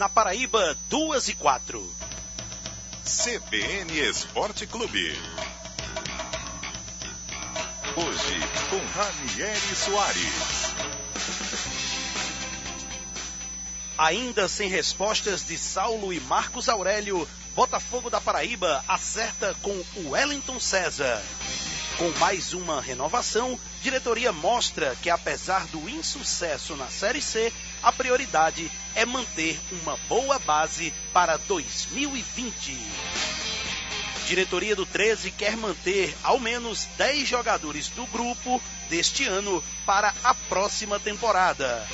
na Paraíba, 2 e 4. CBN Esporte Clube. Hoje, com Ranieri Soares. Ainda sem respostas de Saulo e Marcos Aurélio, Botafogo da Paraíba acerta com o Wellington César. Com mais uma renovação, diretoria mostra que apesar do insucesso na Série C, a prioridade é manter uma boa base para 2020. Diretoria do 13 quer manter ao menos 10 jogadores do grupo deste ano para a próxima temporada.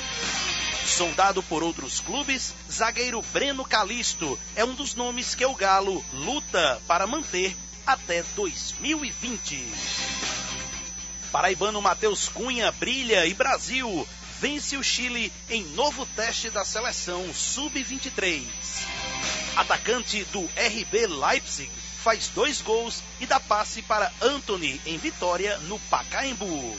Sondado por outros clubes, zagueiro Breno Calisto é um dos nomes que o Galo luta para manter até 2020. Paraibano Matheus Cunha brilha e Brasil vence o Chile em novo teste da seleção sub-23. Atacante do RB Leipzig faz dois gols e dá passe para Anthony em vitória no Pacaembu.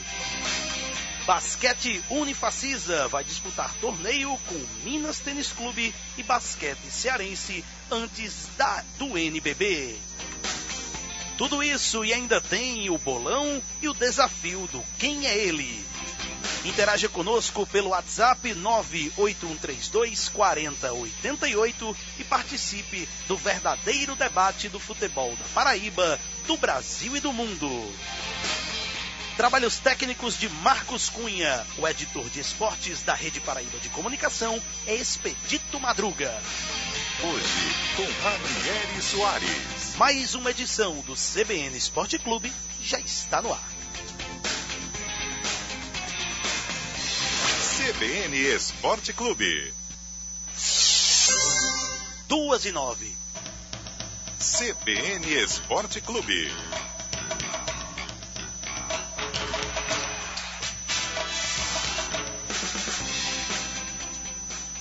Basquete Unifacisa vai disputar torneio com Minas Tênis Clube e Basquete Cearense antes da do NBB. Tudo isso e ainda tem o bolão e o desafio do Quem é Ele. Interaja conosco pelo WhatsApp 98132 4088 e participe do verdadeiro debate do futebol da Paraíba, do Brasil e do mundo. Trabalhos técnicos de Marcos Cunha, o editor de esportes da Rede Paraíba de Comunicação é Expedito Madruga. Hoje, com Ranieri Soares. Mais uma edição do CBN Esporte Clube já está no ar. CBN Esporte Clube. Duas e nove. CBN Esporte Clube.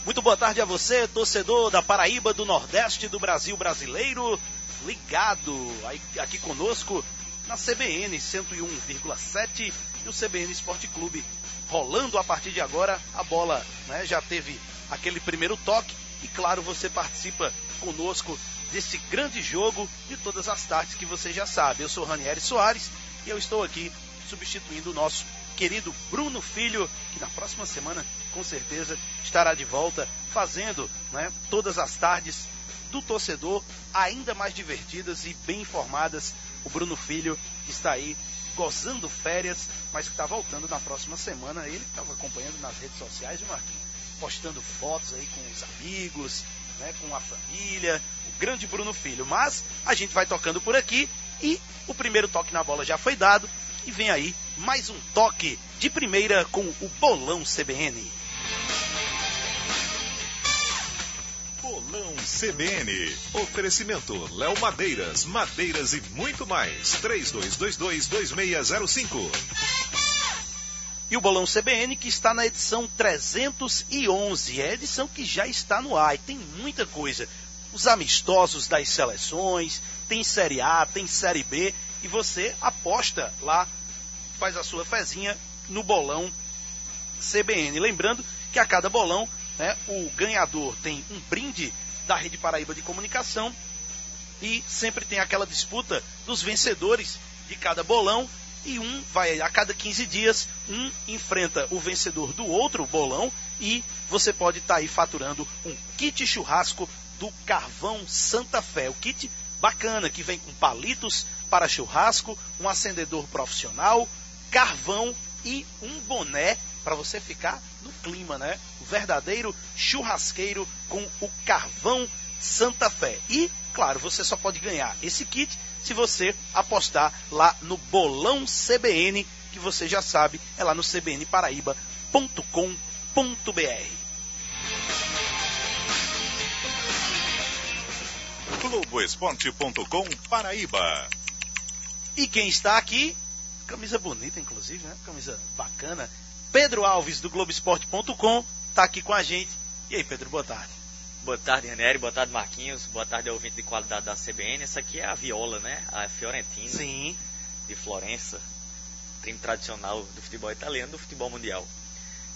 Muito boa tarde a você, torcedor da Paraíba, do Nordeste do Brasil brasileiro, ligado aqui conosco na CBN 101,7 e o CBN Esporte Clube rolando a partir de agora. A bola né, já teve aquele primeiro toque e, claro, você participa conosco desse grande jogo de todas as tardes que você já sabe. Eu sou Ranieri Soares e eu estou aqui substituindo o nosso querido Bruno Filho, que na próxima semana com certeza estará de volta fazendo né, todas as tardes do torcedor ainda mais divertidas e bem informadas. O Bruno Filho está aí gozando férias, mas que está voltando na próxima semana. Ele estava acompanhando nas redes sociais, Marquinhos? Postando fotos aí com os amigos, né, com a família, o grande Bruno Filho. Mas a gente vai tocando por aqui e o primeiro toque na bola já foi dado. E vem aí mais um toque de primeira com o Bolão CBN. Bolão CBN. Oferecimento Léo Madeiras, Madeiras e muito mais. 3222-2605. E o Bolão CBN que está na edição 311. É a edição que já está no ar e tem muita coisa. Os amistosos das seleções, tem Série A, tem Série B e você aposta lá, faz a sua fezinha no bolão CBN. Lembrando que a cada bolão, né, o ganhador tem um brinde da Rede Paraíba de Comunicação e sempre tem aquela disputa dos vencedores de cada bolão e um vai a cada 15 dias, um enfrenta o vencedor do outro bolão e você pode estar tá aí faturando um kit churrasco do Carvão Santa Fé. O kit bacana que vem com palitos para churrasco, um acendedor profissional, carvão e um boné para você ficar no clima, né? O verdadeiro churrasqueiro com o carvão Santa Fé. E, claro, você só pode ganhar esse kit se você apostar lá no Bolão CBN, que você já sabe, é lá no cbnparaíba.com.br. Globoesporte.com Paraíba. E quem está aqui, camisa bonita inclusive, né? Camisa bacana. Pedro Alves do Globoesporte.com está aqui com a gente. E aí, Pedro, boa tarde. Boa tarde, Renério. Boa tarde, Marquinhos. Boa tarde, ouvinte de qualidade da CBN. Essa aqui é a Viola, né? A Fiorentina. Sim. De Florença. Time tradicional do futebol italiano, do futebol mundial.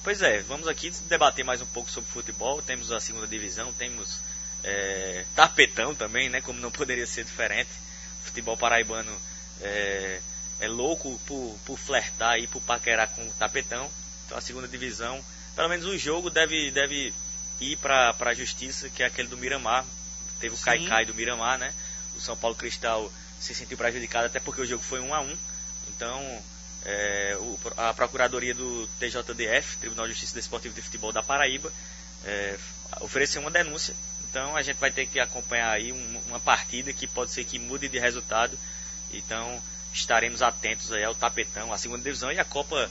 Pois é, vamos aqui debater mais um pouco sobre futebol. Temos a segunda divisão, temos é, tapetão também, né? Como não poderia ser diferente. futebol paraibano é, é louco por, por flertar e por paquerar com o tapetão. Então a segunda divisão, pelo menos o jogo deve, deve ir para a justiça, que é aquele do Miramar. Teve o. Caicai do Miramar, né? O São Paulo Cristal se sentiu prejudicado até porque o jogo foi 1 a 1 Então é, o, a Procuradoria do TJDF, Tribunal de Justiça Desportivo de Futebol da Paraíba, é, ofereceu uma denúncia. Então a gente vai ter que acompanhar aí um, uma partida que pode ser que mude de resultado. Então estaremos atentos aí ao tapetão, a segunda divisão e a Copa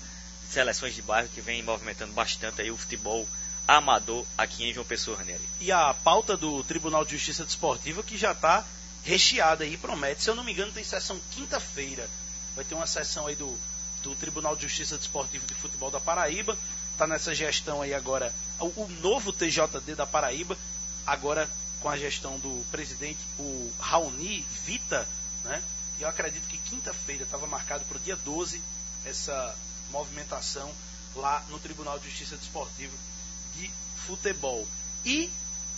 Seleções de Bairro que vem movimentando bastante aí o futebol amador aqui em João Pessoa, Ranieri. E a pauta do Tribunal de Justiça Desportiva que já está recheada aí, promete. Se eu não me engano, tem sessão quinta-feira. Vai ter uma sessão aí do do Tribunal de Justiça Desportivo de Futebol da Paraíba. Está nessa gestão aí agora o, o, novo TJD da Paraíba, agora com a gestão do presidente, o Raoni Vita, né? Eu acredito que quinta-feira estava marcado para o dia 12 essa movimentação lá no Tribunal de Justiça Desportivo de Futebol. E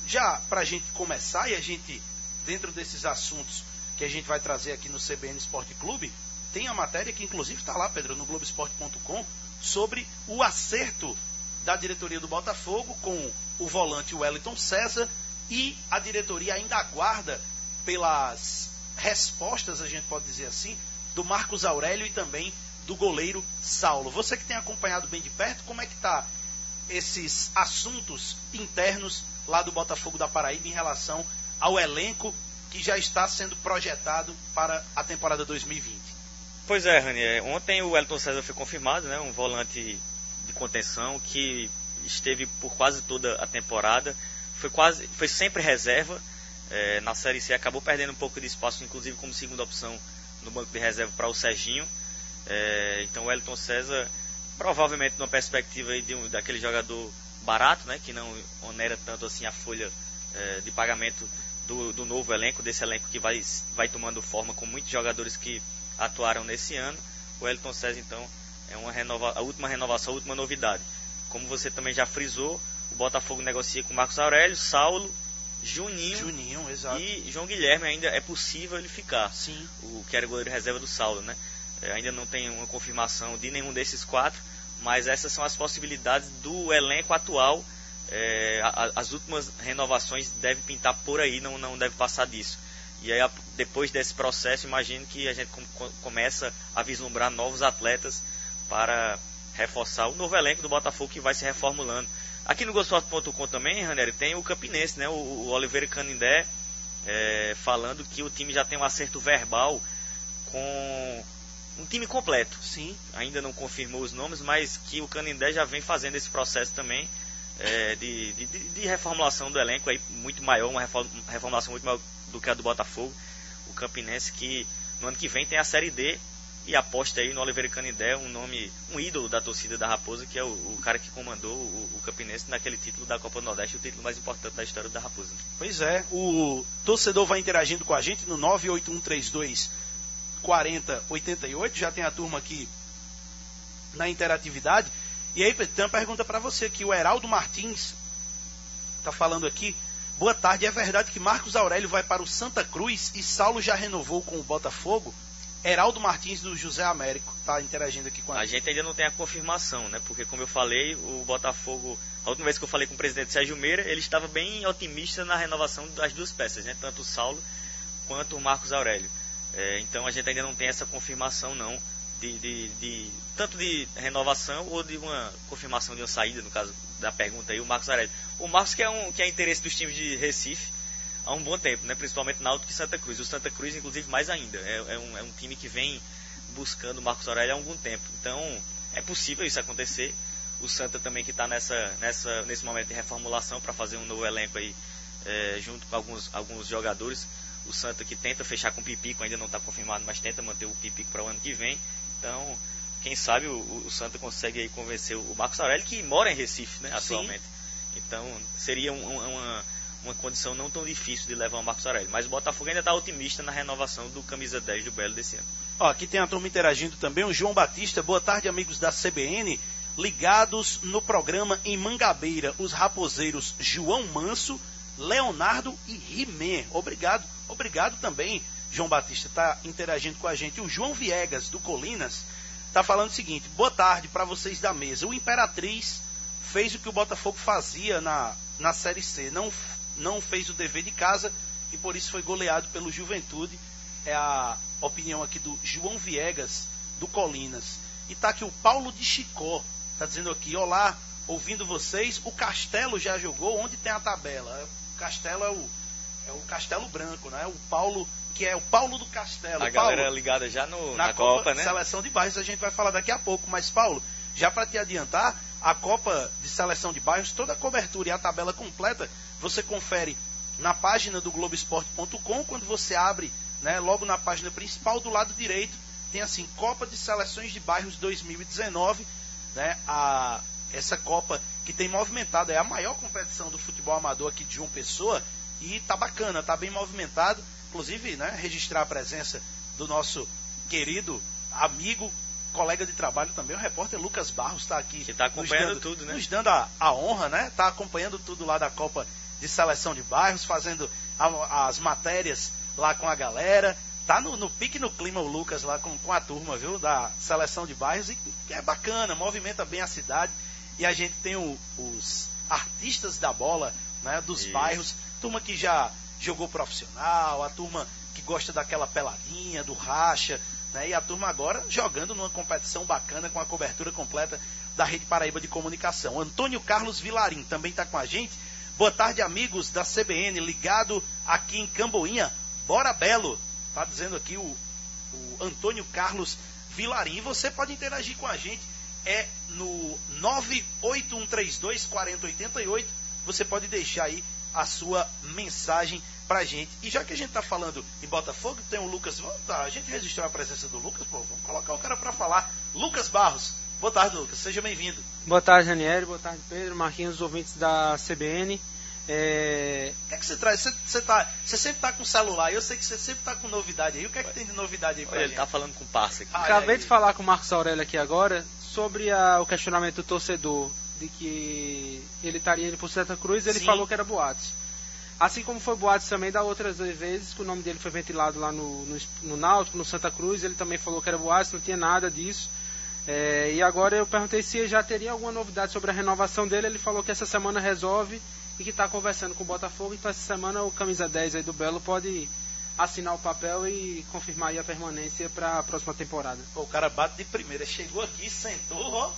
já para a gente começar e a gente, dentro desses assuntos que a gente vai trazer aqui no CBN Esporte Clube, tem a matéria que inclusive está lá, Pedro, no Globoesporte.com, sobre o acerto da diretoria do Botafogo com o volante Wellington César e a diretoria ainda aguarda pelas respostas, a gente pode dizer assim, do Marcos Aurélio e também do goleiro Saulo. Você que tem acompanhado bem de perto, como é que está esses assuntos internos lá do Botafogo da Paraíba em relação ao elenco que já está sendo projetado para a temporada 2020? Pois é, Rani. É, ontem o Elton César foi confirmado, né? Um volante de contenção que esteve por quase toda a temporada. Foi quase, foi sempre reserva. É, na Série C acabou perdendo um pouco de espaço, inclusive como segunda opção no banco de reserva para o Serginho. É, então o Elton César, provavelmente numa perspectiva de um, daquele jogador barato, né? Que não onera tanto assim a folha é, de pagamento do, do novo elenco, desse elenco que vai, vai tomando forma com muitos jogadores que atuaram nesse ano. O Elton César, então, é uma renova, a última renovação, a última novidade. Como você também já frisou, o Botafogo negocia com Marcos Aurélio, Saulo, Juninho, Juninho e João Guilherme ainda é possível ele ficar. Sim. O que era goleiro reserva do Saulo, né? Ainda não tem uma confirmação de nenhum desses quatro, mas essas são as possibilidades do elenco atual. É, a, as últimas renovações devem pintar por aí, não, não deve passar disso. E aí, depois desse processo, imagino que a gente começa a vislumbrar novos atletas para reforçar o novo elenco do Botafogo que vai se reformulando. Aqui no Gostoso.com também, Ranieri, tem o Campinense, né? O, o Oliveira Canindé é, falando que o time já tem um acerto verbal com um time completo. Sim. Ainda não confirmou os nomes, mas que o Canindé já vem fazendo esse processo também é, de, de, de, reformulação do elenco aí muito maior, uma reformulação muito maior do que a do Botafogo. O Campinense que no ano que vem tem a Série D e aposta aí no Oliveira Canidé, um nome, um ídolo da torcida da Raposa, que é o, o cara que comandou o, o, Campinense naquele título da Copa do Nordeste, o título mais importante da história da Raposa. Pois é, o torcedor vai interagindo com a gente no 98132 4088, já tem a turma aqui na interatividade. E aí, tem uma pergunta para você aqui, o Heraldo Martins está falando aqui, Boa tarde. É verdade que Marcos Aurélio vai para o Santa Cruz e Saulo já renovou com o Botafogo? Heraldo Martins do José Américo está interagindo aqui com a, a gente. A gente ainda não tem a confirmação, né? Porque como eu falei, o Botafogo, a última vez que eu falei com o presidente Sérgio Meira, ele estava bem otimista na renovação das duas peças, né? Tanto o Saulo quanto o Marcos Aurélio. É, então a gente ainda não tem essa confirmação não de, de, de, tanto de renovação ou de uma confirmação de uma saída, no caso da pergunta aí, o Marcos Aurélio. O Marcos que é, um, que é interesse dos times de Recife há um bom tempo, né? principalmente Náutico e Santa Cruz. O Santa Cruz, inclusive, mais ainda. É, é, um, é um time que vem buscando o Marcos Aurélio há algum tempo. Então, é possível isso acontecer. O Santa também que está nessa, nessa, nesse momento de reformulação para fazer um novo elenco aí, é, junto com alguns, alguns jogadores. O Santa que tenta fechar com o Pipico, ainda não está confirmado, mas tenta manter o Pipico para o ano que vem. Então, quem sabe o, o Santa consegue aí convencer o Marcos Aurélio, que mora em Recife, né, atualmente. Sim. Então, seria um, uma, uma condição não tão difícil de levar o Marcos Aurélio. Mas o Botafogo ainda está otimista na renovação do camisa 10 do Belo desse ano. Ó, aqui tem a turma interagindo também. O João Batista, boa tarde, amigos da CBN. ligados no programa em Mangabeira, os raposeiros João Manso, Leonardo e Rimé. Obrigado, obrigado também, João Batista, está interagindo com a gente. O João Viegas, do Colinas, está falando o seguinte: boa tarde para vocês da mesa. O Imperatriz fez o que o Botafogo fazia na, na Série C, não, não fez o dever de casa e por isso foi goleado pelo Juventude. É a opinião aqui do João Viegas, do Colinas. E tá aqui o Paulo de Chicó, tá dizendo aqui, olá, ouvindo vocês, o Castelo já jogou, onde tem a tabela? Castelo é o, é o Castelo Branco, né? O Paulo, que é o Paulo do Castelo. A Paulo, galera ligada já no, na, na Copa, Copa, né? Seleção de bairros, a gente vai falar daqui a pouco. Mas, Paulo, já para te adiantar, a Copa de Seleção de Bairros, toda a cobertura e a tabela completa, você confere na página do Globoesporte.com, quando você abre, né, logo na página principal, do lado direito, tem assim, Copa de Seleções de Bairros 2019, né, a, essa Copa que tem movimentado, é a maior competição do futebol amador aqui de João Pessoa, e tá bacana, tá bem movimentado, inclusive, né, registrar a presença do nosso querido amigo, colega de trabalho também, o repórter Lucas Barros está aqui. Que está acompanhando nos dando, tudo, né? Nos dando a, a honra, né? Está acompanhando tudo lá da Copa de Seleção de Bairros, fazendo a, as matérias lá com a galera. Tá no, no, pique no clima o Lucas lá com, com a turma, viu? Da Seleção de Bairros. E é bacana, movimenta bem a cidade. E a gente tem o, os artistas da bola, né? Dos Isso. bairros. Turma que já jogou profissional, a turma que gosta daquela peladinha, do racha, né? E a turma agora jogando numa competição bacana com a cobertura completa da Rede Paraíba de Comunicação. Antônio Carlos Vilarim também está com a gente. Boa tarde, amigos da CBN, ligado aqui em Camboinha. Bora Belo, tá dizendo aqui o, o Antônio Carlos Vilarim. Você pode interagir com a gente, é no 981324088. Você pode deixar aí a sua mensagem pra gente. E já que a gente tá falando em Botafogo, tem o Lucas. Tá, a gente registrou a presença do Lucas, pô, vamos colocar o cara para falar. Lucas Barros. Boa tarde, Lucas. Seja bem-vindo. Boa tarde, Daniel. Boa tarde, Pedro. Marquinhos, ouvintes da CBN. É... O que é que você traz? Você, você, tá, você sempre tá com celular, eu sei que você sempre tá com novidade aí. O que é que tem de novidade aí pra Olha, gente? ele tá falando com o parça aqui. Ah, Acabei aí. de falar com o Marcos Aurélio aqui agora sobre a- o questionamento do torcedor de que ele estaria indo pro Santa Cruz. Ele Sim. falou que era boatos. Assim como foi boatos também da outras vezes que o nome dele foi ventilado lá no, no, no Náutico, no Santa Cruz. Ele também falou que era boatos, não tinha nada disso. É, e agora eu perguntei se já teria alguma novidade sobre a renovação dele. Ele falou que essa semana resolve e que está conversando com o Botafogo. Então essa semana o camisa 10 aí do Belo pode assinar o papel e confirmar aí a permanência para a próxima temporada. Pô, o cara bate de primeira, chegou aqui, sentou, ó.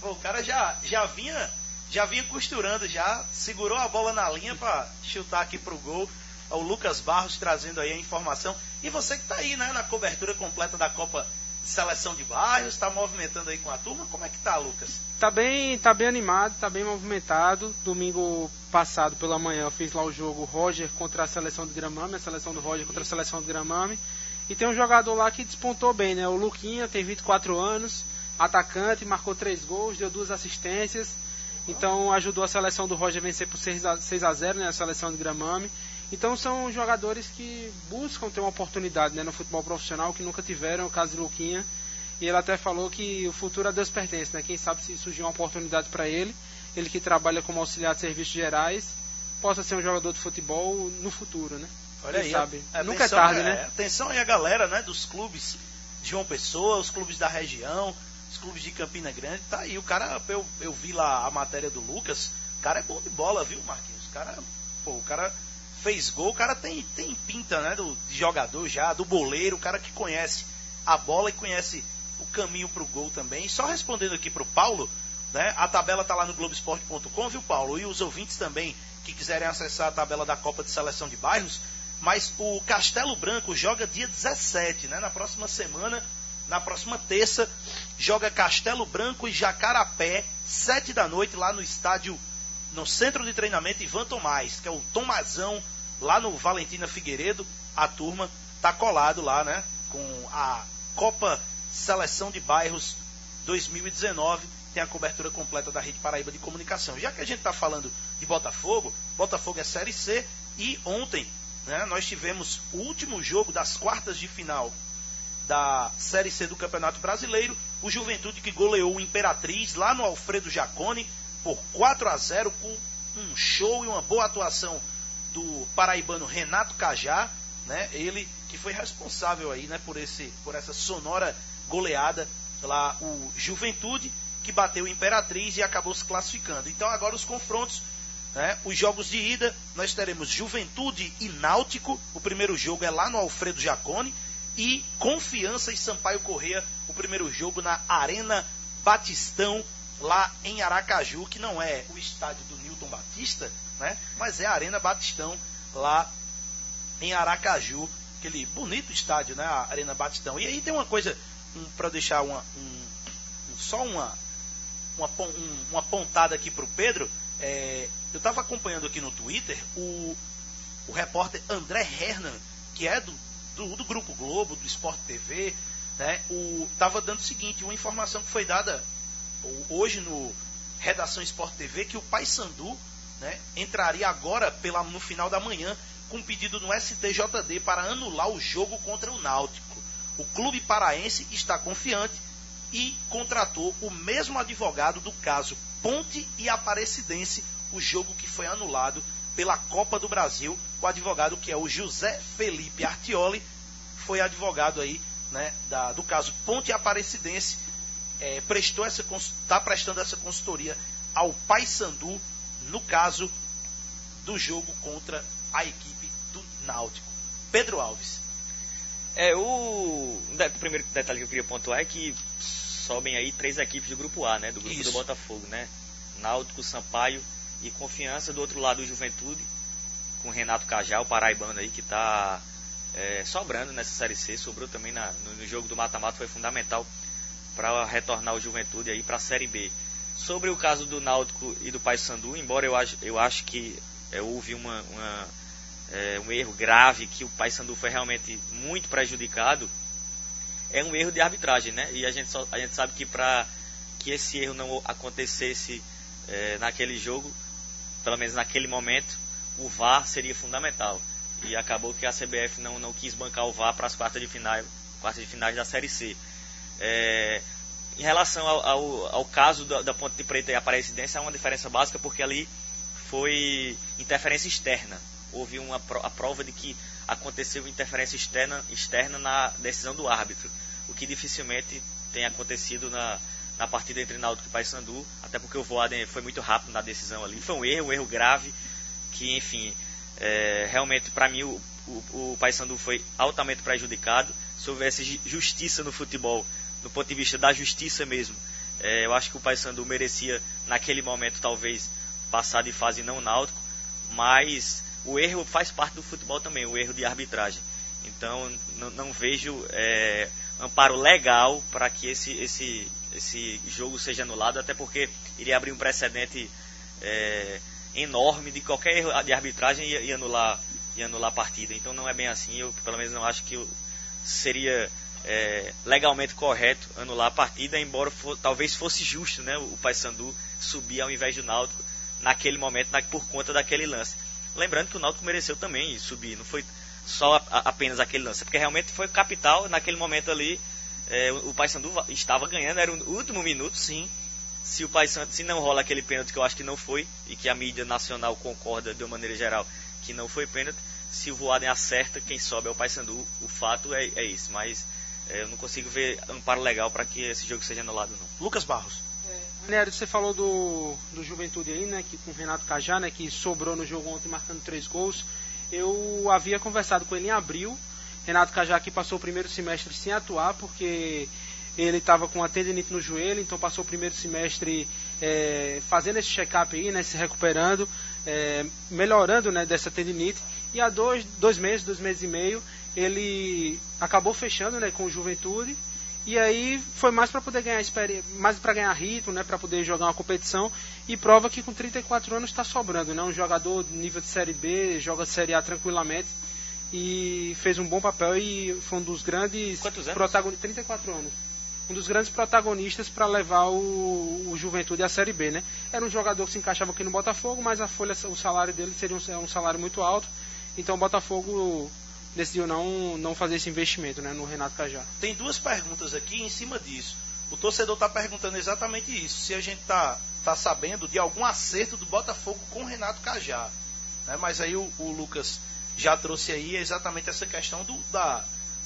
Pô, o cara já, já vinha já vinha costurando, já segurou a bola na linha para chutar aqui pro gol. O Lucas Barros trazendo aí a informação. E você que tá aí, né, na cobertura completa da Copa Seleção de Bairros, está movimentando aí com a turma. Como é que tá, Lucas? Tá bem, tá bem animado, tá bem movimentado. Domingo passado pela manhã eu fiz lá o jogo Roger contra a seleção do Gramame, a seleção do Roger contra a seleção do Gramame. E tem um jogador lá que despontou bem, né? O Luquinha tem 24 anos, atacante, marcou três gols, deu duas assistências. Então ajudou a seleção do Roger a vencer por 6 a, 6 a 0, né? A seleção do Gramame. Então são jogadores que buscam ter uma oportunidade né, no futebol profissional, que nunca tiveram, é o caso do Luquinha. E ele até falou que o futuro a Deus pertence, né? Quem sabe se surgir uma oportunidade para ele, ele que trabalha como auxiliar de serviços gerais, possa ser um jogador de futebol no futuro, né? Olha Quem aí, sabe? a- Nunca é tarde, né? Atenção aí a galera, né, dos clubes de João Pessoa, os clubes da região, os clubes de Campina Grande, tá aí. O cara, eu, eu vi lá a matéria do Lucas, o cara é bom de bola, viu, Marquinhos? O cara, pô, o cara fez gol, o cara tem, tem pinta, né, do, de jogador já, do boleiro, o cara que conhece a bola e conhece o caminho pro gol também. Só respondendo aqui pro Paulo, né, a tabela tá lá no Globoesporte.com, viu, Paulo? E os ouvintes também que quiserem acessar a tabela da Copa de Seleção de Bairros, mas o Castelo Branco joga dia 17, né? Na próxima semana, na próxima terça, joga Castelo Branco e Jacarapé, 7 da noite, lá no estádio, no centro de treinamento Ivan Tomás, que é o Tomazão, lá no Valentina Figueiredo. A turma tá colado lá, né? Com a Copa Seleção de Bairros 2019. Tem a cobertura completa da Rede Paraíba de Comunicação. Já que a gente está falando de Botafogo, Botafogo é Série C e ontem né, nós tivemos o último jogo das quartas de final da Série C do Campeonato Brasileiro. O Juventude que goleou o Imperatriz lá no Alfredo Jacone por 4 a 0 com um show e uma boa atuação do paraibano Renato Cajá, né? Ele que foi responsável aí, né, por esse por essa sonora goleada lá o Juventude que bateu o Imperatriz e acabou se classificando. Então agora os confrontos né? Os jogos de ida, nós teremos Juventude e Náutico. O primeiro jogo é lá no Alfredo Jacone. E Confiança e Sampaio Correia. O primeiro jogo na Arena Batistão, lá em Aracaju, que não é o estádio do Newton Batista, né? mas é a Arena Batistão, lá em Aracaju. Aquele bonito estádio, né? A Arena Batistão. E aí tem uma coisa, um, para deixar uma, um, só uma, uma, um, uma pontada aqui para o Pedro. É, eu estava acompanhando aqui no Twitter o, o repórter André Hernan, que é do, do, do Grupo Globo, do Sport TV, né? Estava dando o seguinte, uma informação que foi dada hoje no Redação Sport TV, que o Paysandu né, entraria agora pela, no final da manhã com um pedido no STJD para anular o jogo contra o Náutico. O clube paraense está confiante e contratou o mesmo advogado do caso Ponte e Aparecidense o jogo que foi anulado pela Copa do Brasil. O advogado que é o José Felipe Artioli foi advogado aí, né, da, do caso Ponte Aparecidense, é, prestou essa está prestando essa consultoria ao Paysandu no caso do jogo contra a equipe do Náutico. Pedro Alves. É, o, o primeiro detalhe que eu queria pontuar é que sobem aí três equipes do grupo A, né? Do grupo Isso. do Botafogo, né? Náutico, Sampaio e confiança do outro lado, o Juventude, com o Renato Cajal, o paraibano aí, que está é, sobrando nessa Série C, sobrou também na, no, no, jogo do mata-mata, foi fundamental para retornar o Juventude aí para a Série B. Sobre o caso do Náutico e do Paysandu, embora eu acho, eu acho que é, houve uma, uma é, um erro grave, que o Paysandu foi realmente muito prejudicado, é um erro de arbitragem, né? E a gente, só, a gente sabe que para que esse erro não acontecesse é, naquele jogo, pelo menos naquele momento, o VAR seria fundamental. E acabou que a CBF não, não quis bancar o VAR para as quartas de finais, quartas de finais da Série C. É, em relação ao, ao, ao caso da, da, Ponte de Preta e Aparecidense, há uma diferença básica porque ali foi interferência externa. Houve uma a prova de que aconteceu interferência externa, externa na decisão do árbitro, o que dificilmente tem acontecido na, na partida entre Náutico e Paysandu, até porque o Voaden foi muito rápido na decisão ali. Foi um erro, um erro grave, que enfim, é, realmente para mim o, o, o Paysandu foi altamente prejudicado. Se houvesse justiça no futebol, do ponto de vista da justiça mesmo, é, eu acho que o Paysandu merecia naquele momento talvez passar de fase não náutico, mas o erro faz parte do futebol também, o erro de arbitragem. Então não, vejo é, amparo legal para que esse, esse, esse jogo seja anulado, até porque iria abrir um precedente é, enorme de qualquer erro de arbitragem e, e, anular, e anular a partida. Então não é bem assim, eu pelo menos não acho que seria é, legalmente correto anular a partida, embora for, talvez fosse justo né, o Paysandu subir ao invés do Náutico naquele momento na, por conta daquele lance. Lembrando que o Náutico mereceu também subir, não foi só a, a, apenas aquele lance, porque realmente foi capital naquele momento ali é, o Paysandu estava ganhando, era o último minuto, sim. Se o Paysandu, se não rola aquele pênalti que eu acho que não foi e que a mídia nacional concorda de uma maneira geral que não foi pênalti, se o Voaden acerta, quem sobe é o Paysandu. O fato é, é isso, mas eu não consigo ver amparo legal para que esse jogo seja anulado não. Lucas Barros. É, você falou do, do Juventude aí, né, que com o Renato Cajá, né, que sobrou no jogo ontem marcando três gols. Eu havia conversado com ele em abril Renato Cajaqui passou o primeiro semestre sem atuar, porque ele estava com a tendinite no joelho, então passou o primeiro semestre é, fazendo esse check-up aí, né, se recuperando, é, melhorando né, dessa tendinite. E há dois, dois meses, dois meses e meio, ele acabou fechando né, com o Juventude. E aí foi mais para poder ganhar mais para ganhar ritmo, né, para poder jogar uma competição e prova que com 34 anos está sobrando, né, um jogador nível de série B, joga série A tranquilamente e fez um bom papel e foi um dos grandes protagonistas 34 anos um dos grandes protagonistas para levar o, o, Juventude à Série B, né? Era um jogador que se encaixava aqui no Botafogo, mas a folha, o salário dele seria um, um salário muito alto. Então o Botafogo decidiu não, não fazer esse investimento né, no Renato Cajá. Tem duas perguntas aqui em cima disso. O torcedor está perguntando exatamente isso. Se a gente está tá sabendo de algum acerto do Botafogo com o Renato Cajá. Né? Mas aí o, o, Lucas já trouxe aí exatamente essa questão do, da,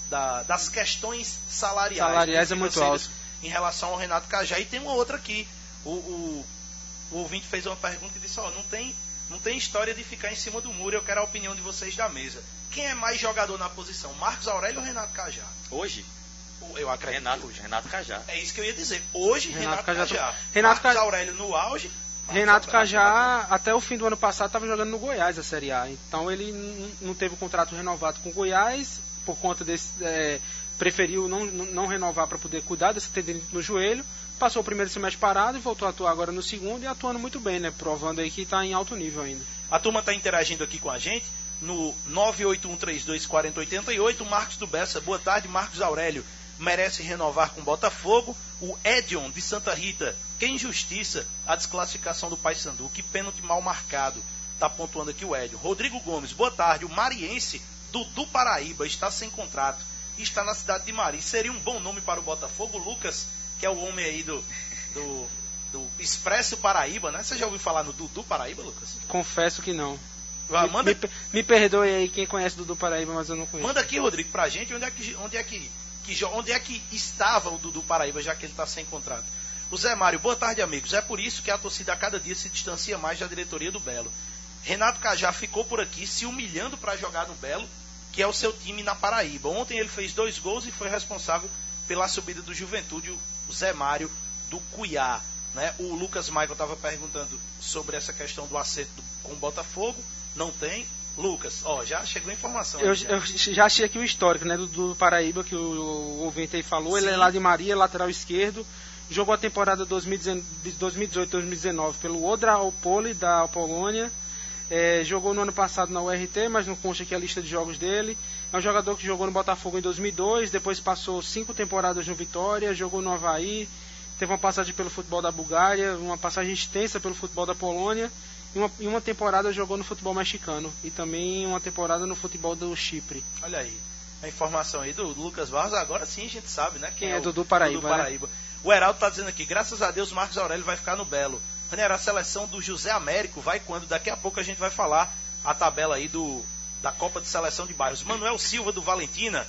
da, das questões salariais. Salariais né, é muito alto. Em relação ao Renato Cajá. E tem uma outra aqui. O, o, o ouvinte fez uma pergunta e disse, ó, oh, não tem, não tem história de ficar em cima do muro, eu quero a opinião de vocês da mesa. Quem é mais jogador na posição, Marcos Aurélio ou Renato Cajá? Hoje? Eu acredito. Renato, Renato Cajá. É isso que eu ia dizer. Hoje, Renato, Renato Cajá. Cajá. Renato Marcos Aurélio no auge. Renato Cajá, até o fim do ano passado, estava jogando no Goiás a Série A. Então ele não teve o contrato renovado com o Goiás, por conta desse. É, preferiu não, não renovar para poder cuidar desse tendência no joelho. Passou o primeiro semestre parado e voltou a atuar agora no segundo e atuando muito bem, né? Provando aí que está em alto nível ainda. A turma está interagindo aqui com a gente no 981324088. Marcos do Bessa, boa tarde, Marcos Aurélio. Merece renovar com Botafogo. O Edion de Santa Rita, que injustiça a desclassificação do Paysandu. Que pênalti mal marcado. Está pontuando aqui o Edion. Rodrigo Gomes, boa tarde. O Mariense do Paraíba está sem contrato. Está na cidade de Mari. Seria um bom nome para o Botafogo. Lucas que é o homem aí do, do, do Expresso Paraíba, né? Você já ouviu falar no Dudu Paraíba, Lucas? Confesso que não. Ah, manda... me, me, perdoe aí quem conhece Dudu Paraíba, mas eu não conheço. Manda aqui, Rodrigo, pra gente onde é que, onde é que, que onde é que estava o Dudu Paraíba, já que ele está sem contrato. O Zé Mário, boa tarde, amigos. É por isso que a torcida a cada dia se distancia mais da diretoria do Belo. Renato Cajá ficou por aqui se humilhando para jogar no Belo, que é o seu time na Paraíba. Ontem ele fez dois gols e foi responsável pela subida do Juventude, o Zé Mário do Cuiá. Né? O Lucas Michael estava perguntando sobre essa questão do acerto do, com o Botafogo. Não tem. Lucas, ó, já chegou a informação. Eu, já. eu já achei aqui o histórico né, do, do Paraíba, que o, o ouvinte aí falou. Sim. Ele é lá de Maria, lateral esquerdo. Jogou a temporada 2018-2019 pelo Odraopole da Polônia. É, jogou no ano passado na URT, mas não consta aqui a lista de jogos dele. É um jogador que jogou no Botafogo em 2002, depois passou cinco temporadas no Vitória, jogou no Havaí, teve uma passagem pelo futebol da Bulgária, uma passagem extensa pelo futebol da Polônia, e uma, e uma temporada jogou no futebol mexicano, e também uma temporada no futebol do Chipre. Olha aí, a informação aí do Lucas Barros, agora sim a gente sabe, né? Quem, é, é Dudu Paraíba. Dudu Paraíba. Né? O Heraldo está dizendo aqui, graças a Deus, Marcos Aurélio vai ficar no Belo. Ranier, a seleção do José Américo vai quando? Daqui a pouco a gente vai falar a tabela aí do, da Copa de Seleção de Bairros. Manuel Silva do Valentina.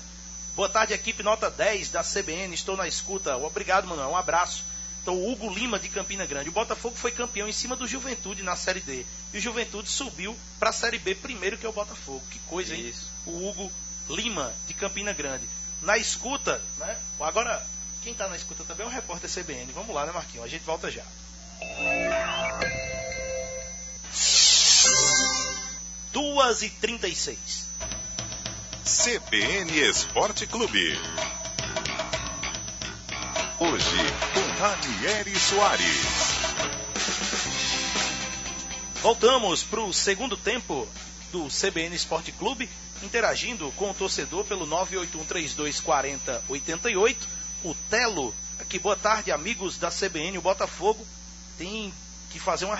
Boa tarde, equipe nota 10 da CBN. Estou na escuta. Obrigado, Manuel. Um abraço. Então, o Hugo Lima de Campina Grande. O Botafogo foi campeão em cima do Juventude na Série D. E o Juventude subiu para a Série B primeiro que é o Botafogo. Que coisa, hein? Isso. O Hugo Lima de Campina Grande. Na escuta, né? Agora, quem está na escuta também é o repórter CBN. Vamos lá, né, Marquinhos? A gente volta já. 2 e 36 CBN Esporte Clube. Hoje, com Ranieri Soares. Voltamos para o segundo tempo do CBN Esporte Clube, interagindo com o torcedor pelo 981324088. O Telo, aqui, boa tarde, amigos da CBN. O Botafogo tem que fazer uma,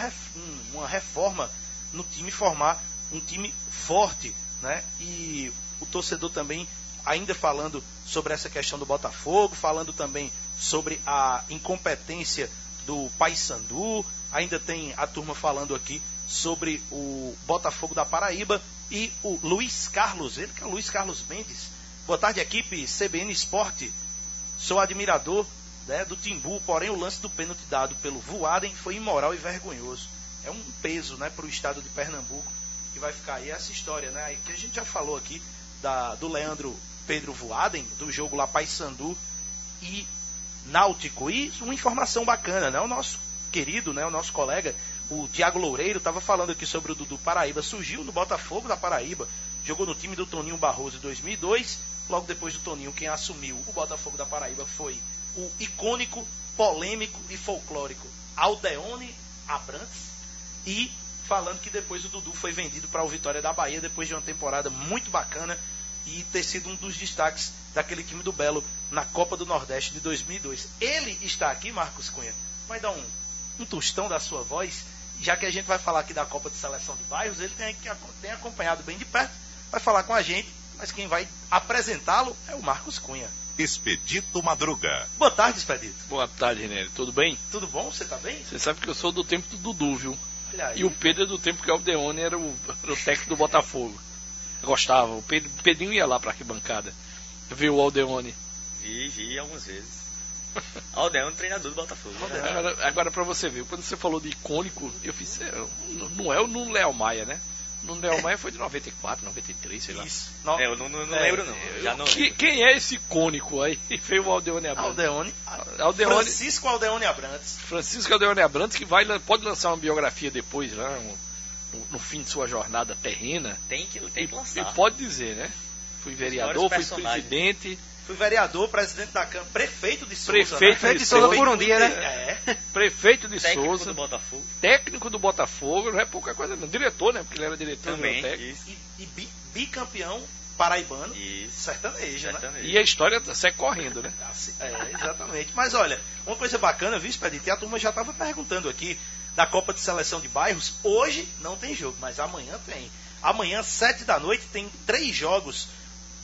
uma reforma no time, formar um time forte, né? E o torcedor também, ainda falando sobre essa questão do Botafogo, falando também sobre a incompetência do Paysandu, ainda tem a turma falando aqui sobre o Botafogo da Paraíba e o Luiz Carlos, ele que é o Luiz Carlos Mendes. Boa tarde, equipe CBN Esporte. Sou admirador né, do Timbu, porém o lance do pênalti dado pelo Voaden foi imoral e vergonhoso. É um peso né, para o estado de Pernambuco vai ficar aí essa história, né? Que a gente já falou aqui da, do Leandro Pedro Voaden, do jogo lá Paysandu e Náutico. E uma informação bacana, né? O nosso querido, né? O nosso colega, o Tiago Loureiro, estava falando aqui sobre o Dudu Paraíba. Surgiu no Botafogo da Paraíba, jogou no time do Toninho Barroso em 2002. Logo depois do Toninho, quem assumiu o Botafogo da Paraíba foi o icônico, polêmico e folclórico Aldeone Abrantes. E falando que depois o Dudu foi vendido para o Vitória da Bahia depois de uma temporada muito bacana e ter sido um dos destaques daquele time do Belo na Copa do Nordeste de 2002. Ele está aqui, Marcos Cunha. Vai dar um, um tostão da sua voz, já que a gente vai falar aqui da Copa de Seleção de Bairros, ele tem, tem acompanhado bem de perto, vai falar com a gente mas quem vai apresentá-lo é o Marcos Cunha. Expedito Madruga. Boa tarde, Expedito. Boa tarde, René. Tudo bem? Tudo bom? Você tá bem? Você sabe que eu sou do tempo do Dudu, viu? E o Pedro é do tempo que o Aldeone era o, era o técnico do Botafogo. Eu gostava. O Pedro, o Pedrinho ia lá pra arquibancada. Viu o Aldeone. Vi, vi algumas vezes. Aldeão, treinador do Botafogo. Aldeão. Agora, agora pra você ver, quando você falou de icônico, eu fiz. é, Não é o Léo Maia, né? Nuno Léo Maia foi de 94, 93, sei lá. Isso. No... É, eu não, não- não É, lembro não. Já não Que- lembro. quem é esse icônico aí? Veio o Aldeone Abrantes. Aldeone. Aldeone, Francisco Aldeone Abrantes. Francisco Aldeone Abrantes, que vai, pode lançar uma biografia depois, né? um- no, no fim de sua jornada terrena. Tem que, tem que E lançar. pode dizer, né? Fui vereador, fui presidente, Fui vereador, presidente da Câmara, prefeito de Souza. Prefeito né? de Prefeito de Souza por um dia, né? É. prefeito de Técnico Souza, do Botafogo. técnico do Botafogo, não é pouca coisa não. Diretor, né? Porque ele era diretor Também. do técnico. Isso. E, e bi- bicampeão paraibano Isso. sertanejo, né? E a história segue correndo, né? Assim, É, exatamente. Mas olha, uma coisa bacana, viu, Expedito? E a turma já estava perguntando aqui da Copa de Seleção de Bairros. Hoje não tem jogo, mas amanhã tem. Amanhã, sete da noite, tem três jogos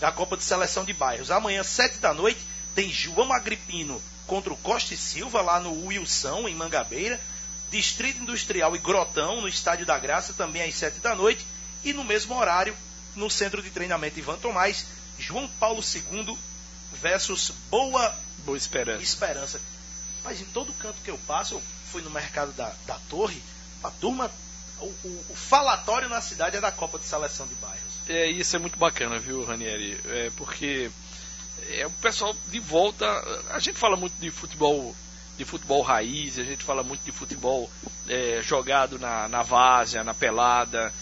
da Copa de Seleção de Bairros. Amanhã, sete da noite, tem João Agripino contra o Costa e Silva, lá no Wilson, em Mangabeira. Distrito Industrial e Grotão, no Estádio da Graça, também às sete da noite. E no mesmo horário, no Centro de Treinamento Ivan Tomás, João Paulo II versus Boa Boa esperança. Esperança. Mas em todo canto que eu passo, eu fui no mercado da, da Torre, a turma, o, o- falatório na cidade é da Copa de Seleção de Bairros. É, isso é muito bacana, viu, Ranieri? É, porque é, o pessoal de volta. A gente fala muito de futebol de futebol raiz, a gente fala muito de futebol é, jogado na, na várzea, na pelada.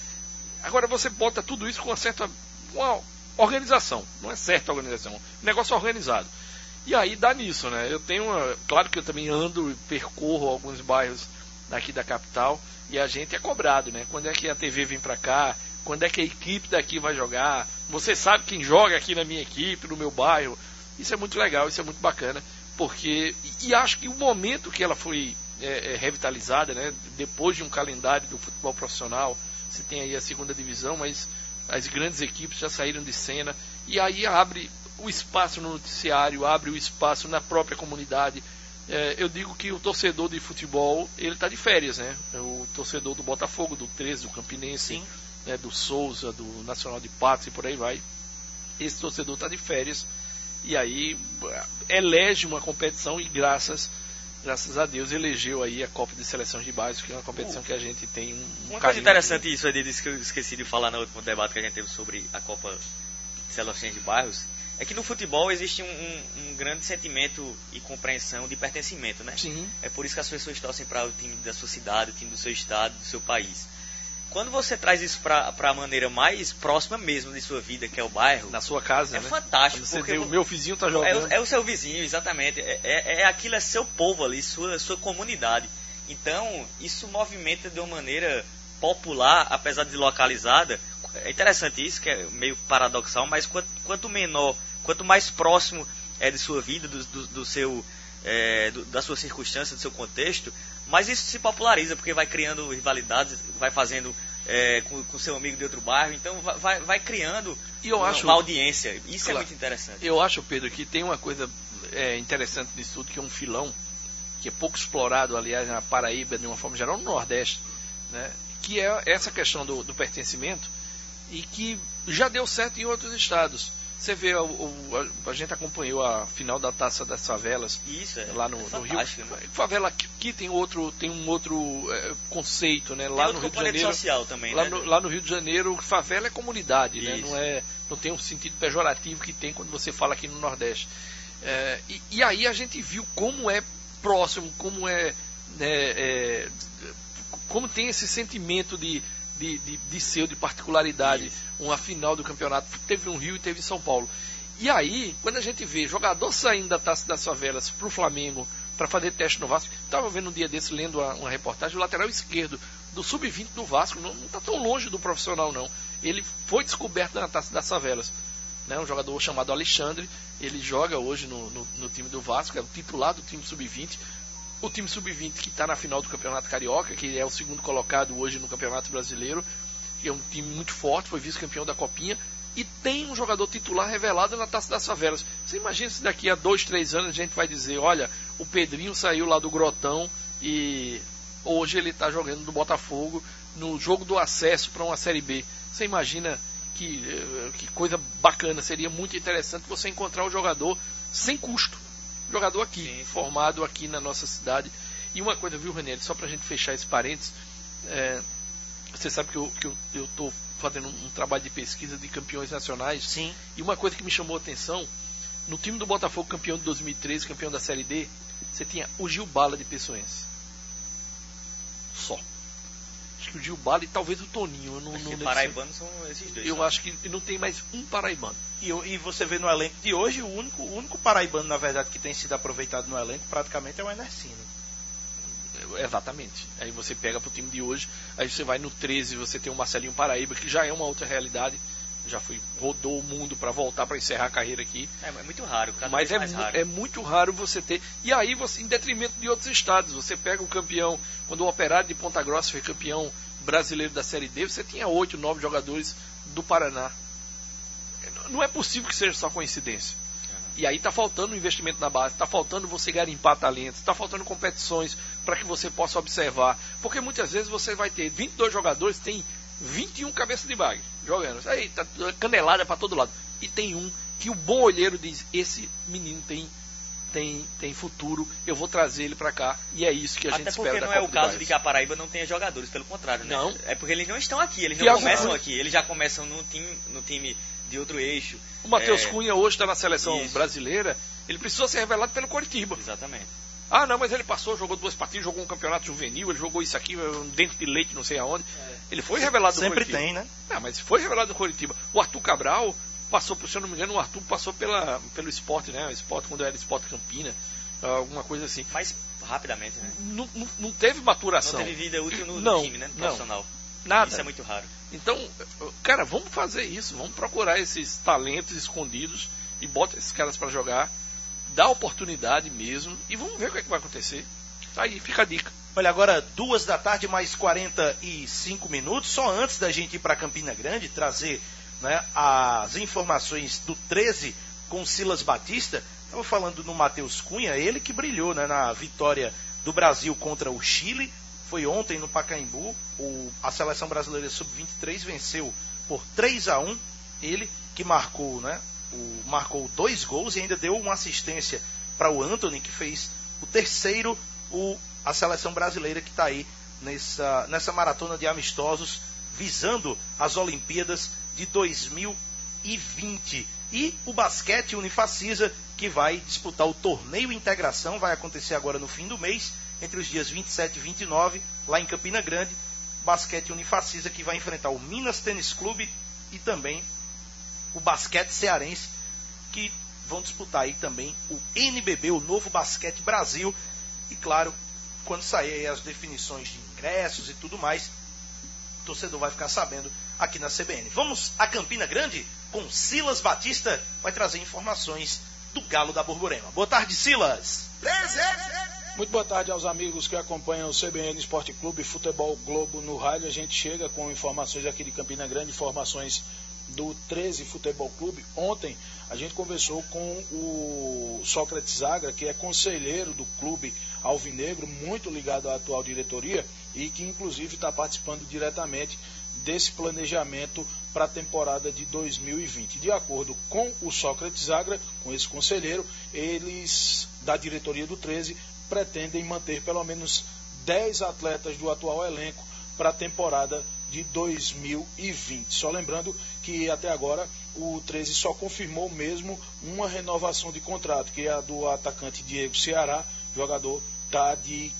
Agora você bota tudo isso com uma certa uma organização, não é certa organização, um negócio organizado. E aí dá nisso, né? Eu tenho uma, claro que eu também ando e percorro alguns bairros daqui da capital e a gente é cobrado, né? Quando é que a TV vem pra cá? Quando é que a equipe daqui vai jogar? Você sabe quem joga aqui na minha equipe, no meu bairro? Isso é muito legal, isso é muito bacana, porque e- e acho que o momento que ela foi é, é, revitalizada, né? Depois de um calendário do futebol profissional, você tem aí a segunda divisão, mas as grandes equipes já saíram de cena e aí abre o espaço no noticiário, abre o espaço na própria comunidade. É, eu digo que o torcedor de futebol ele está de férias, né? O torcedor do Botafogo, do 13, do Campinense, né, do Souza, do Nacional de Patos e por aí vai. Esse torcedor está de férias e aí eh, elege uma competição e graças graças a Deus elegeu aí a Copa de Seleções de Bairros, que é uma competição que a gente tem um, um Uma coisa interessante isso, Edi, isso que eu esqueci de falar no último debate que a gente teve sobre a Copa de Seleções de Bairros, é que no futebol existe um, um- um grande sentimento e compreensão de pertencimento, né? Sim. É por isso que as pessoas torcem para o time da sua cidade, o time do seu estado, do seu país. Quando você traz isso para a maneira mais próxima mesmo de sua vida, que é o bairro, na sua casa, é né? fantástico. Quando você porque vê o meu vizinho tá é, jogando. o- é o seu vizinho, exatamente. É, é, é aquilo, é seu povo ali, sua, sua comunidade. Então, isso movimenta de uma maneira popular, apesar de localizada. É interessante isso, que é meio paradoxal, mas quanto, quanto menor, quanto mais próximo é de sua vida, do, do, do seu, é, do- da sua circunstância, do seu contexto, mais isso se populariza, porque vai criando rivalidades, vai fazendo é, com, com seu amigo de outro bairro, então vai, vai, criando E eu uma, acho- uma audiência. Isso é Claro. muito interessante. Eu acho, Pedro, que tem uma coisa é, interessante nisso tudo, que é um filão, que é pouco explorado, aliás, na Paraíba, de uma forma geral, no Nordeste, né? que é essa questão do, do pertencimento e que já deu certo em outros estados. Você vê, o, o- a, a gente acompanhou a final da Taça das Favelas Isso, é. lá no, é no Rio. né? Favela aqui, tem outro, tem um outro é, conceito, né? Lá no Rio de Janeiro. social também, Lá né? no, lá no Rio de Janeiro, favela é comunidade, né? Isso. Não, é, não tem um sentido pejorativo que tem quando você fala aqui no Nordeste. É, e, e aí a gente viu como é próximo, como é, né, é, como tem esse sentimento de, de, de, de seu, de particularidade, Isso. uma final do campeonato. Teve no Rio e teve em São Paulo. E aí, quando a gente vê jogador saindo da Taça das Favelas para o Flamengo para fazer teste no Vasco, estava vendo um dia desse, lendo uma, uma reportagem, o lateral esquerdo do Sub-20 do Vasco, não está tão longe do profissional não. Ele foi descoberto na Taça das Favelas. Né, um jogador chamado Alexandre, ele joga hoje no, no, no time do Vasco, é o titular do time Sub-20. O time Sub-20 que está na final do Campeonato Carioca, que é o segundo colocado hoje no Campeonato Brasileiro, que é um time muito forte, foi vice-campeão da Copinha, e tem um jogador titular revelado na Taça das Favelas. Você imagina se daqui a dois, três anos a gente vai dizer, olha, o Pedrinho saiu lá do Grotão e hoje ele está jogando no Botafogo no jogo do acesso para uma Série B. Você imagina que, eh, que coisa bacana, seria muito interessante você encontrar o jogador sem custo. Jogador aqui, Sim. formado aqui na nossa cidade. E uma coisa, viu, Ranieri, só para a gente fechar esse parênteses, é, você sabe que eu estou que eu, eu fazendo um trabalho de pesquisa de campeões nacionais. Sim. E uma coisa que me chamou a atenção, no time do Botafogo, campeão de 2013, campeão da Série D, você tinha o Gil Bala de Pessoense. Só acho que o Gil Bala e talvez o Toninho. Eu não, acho não que paraibanos são esses dois. Eu só. acho que não tem mais um paraibano. E, e, você vê no elenco de hoje, o único, o único paraibano, na verdade, que tem sido aproveitado no elenco praticamente é o Enercino. Exatamente. Aí você pega pro time de hoje, aí você vai no 13, você tem o Marcelinho Paraíba, que já é uma outra realidade. Já foi, rodou o mundo para voltar para encerrar a carreira aqui. É, é muito raro, Mas é, raro. é muito raro você ter. E aí, você, em detrimento de outros estados, você pega o campeão, quando o Operário de Ponta Grossa foi campeão brasileiro da Série D, você tinha oito, nove jogadores do Paraná. Não é possível que seja só coincidência. E aí está faltando investimento na base, está faltando você garimpar talentos, está faltando competições para que você possa observar. Porque muitas vezes você vai ter 22 jogadores, tem 21 cabeças de bag jogando. Aí tá canelada para todo lado. E tem um que o bom olheiro diz: esse menino tem tem, tem futuro, eu vou trazer ele para cá. E é isso que a Até gente espera porque da não é o caso de que a Paraíba não tenha jogadores, pelo contrário, né? Não. É porque eles não estão aqui, eles não começam Cunha. aqui, eles já começam no time, no time de outro eixo. O Matheus É, Cunha hoje está na seleção Isso. brasileira, ele precisou ser revelado pelo Coritiba. Exatamente. Ah, não, mas ele passou, jogou duas partidas, jogou um campeonato juvenil, ele jogou isso aqui, um dentro de leite, não sei aonde. Ele foi revelado no Sempre Coritiba. tem, né? Ah, mas foi revelado no Coritiba. O Arthur Cabral passou, se eu não me engano, o Arthur passou pela, pelo esporte, né? O esporte quando era esporte Campina, alguma coisa assim. Mas rapidamente, né? Não, não, não teve Não maturação. teve vida útil no, no Não, time, né? No não. profissional. Nada. Isso é muito raro. Então, cara, vamos fazer isso, vamos procurar esses talentos escondidos e bota esses caras para jogar, dá oportunidade mesmo e vamos ver o que, é que vai acontecer. Tá aí, fica a dica. Olha, agora duas da tarde, mais 45 minutos. Só antes da gente ir para Campina Grande, trazer né, as informações do 13 com Silas Batista. Estava falando no Matheus Cunha, ele que brilhou né, na vitória do Brasil contra o Chile. Foi ontem no Pacaembu. O, a seleção brasileira sub-23 venceu por 3 a 1 Ele que marcou, né, o, marcou dois gols e ainda deu uma assistência para o Anthony, que fez o terceiro, o, a seleção brasileira que está aí nessa, nessa maratona de amistosos visando as Olimpíadas de 2020. E o basquete Unifacisa, que vai disputar o torneio Integração, vai acontecer agora no fim do mês, entre os dias 27 e 29, lá em Campina Grande. Basquete Unifacisa, que vai enfrentar o Minas Tênis Clube e também o basquete cearense, que vão disputar aí também o NBB, o Novo Basquete Brasil. E claro, quando sair as definições de ingressos e tudo mais, o torcedor vai ficar sabendo aqui na CBN. Vamos a Campina Grande com Silas Batista, vai trazer informações do Galo da Borborema. Boa tarde, Silas. Muito boa tarde aos amigos que acompanham o CBN Esporte Clube Futebol Globo no rádio. A gente chega com informações aqui de Campina Grande, informações do 13 Futebol Clube. Ontem a gente conversou com o Sócrates Zagra, que é conselheiro do clube Alvinegro, muito ligado à atual diretoria e que inclusive está participando diretamente desse planejamento para a temporada de 2020. De acordo com o Sócrates Zagra, com esse conselheiro, eles da diretoria do 13 pretendem manter pelo menos 10 atletas do atual elenco para a temporada de 2020. Só lembrando que até agora o 13 só confirmou mesmo uma renovação de contrato, que é a do atacante Diego Ceará, jogador está de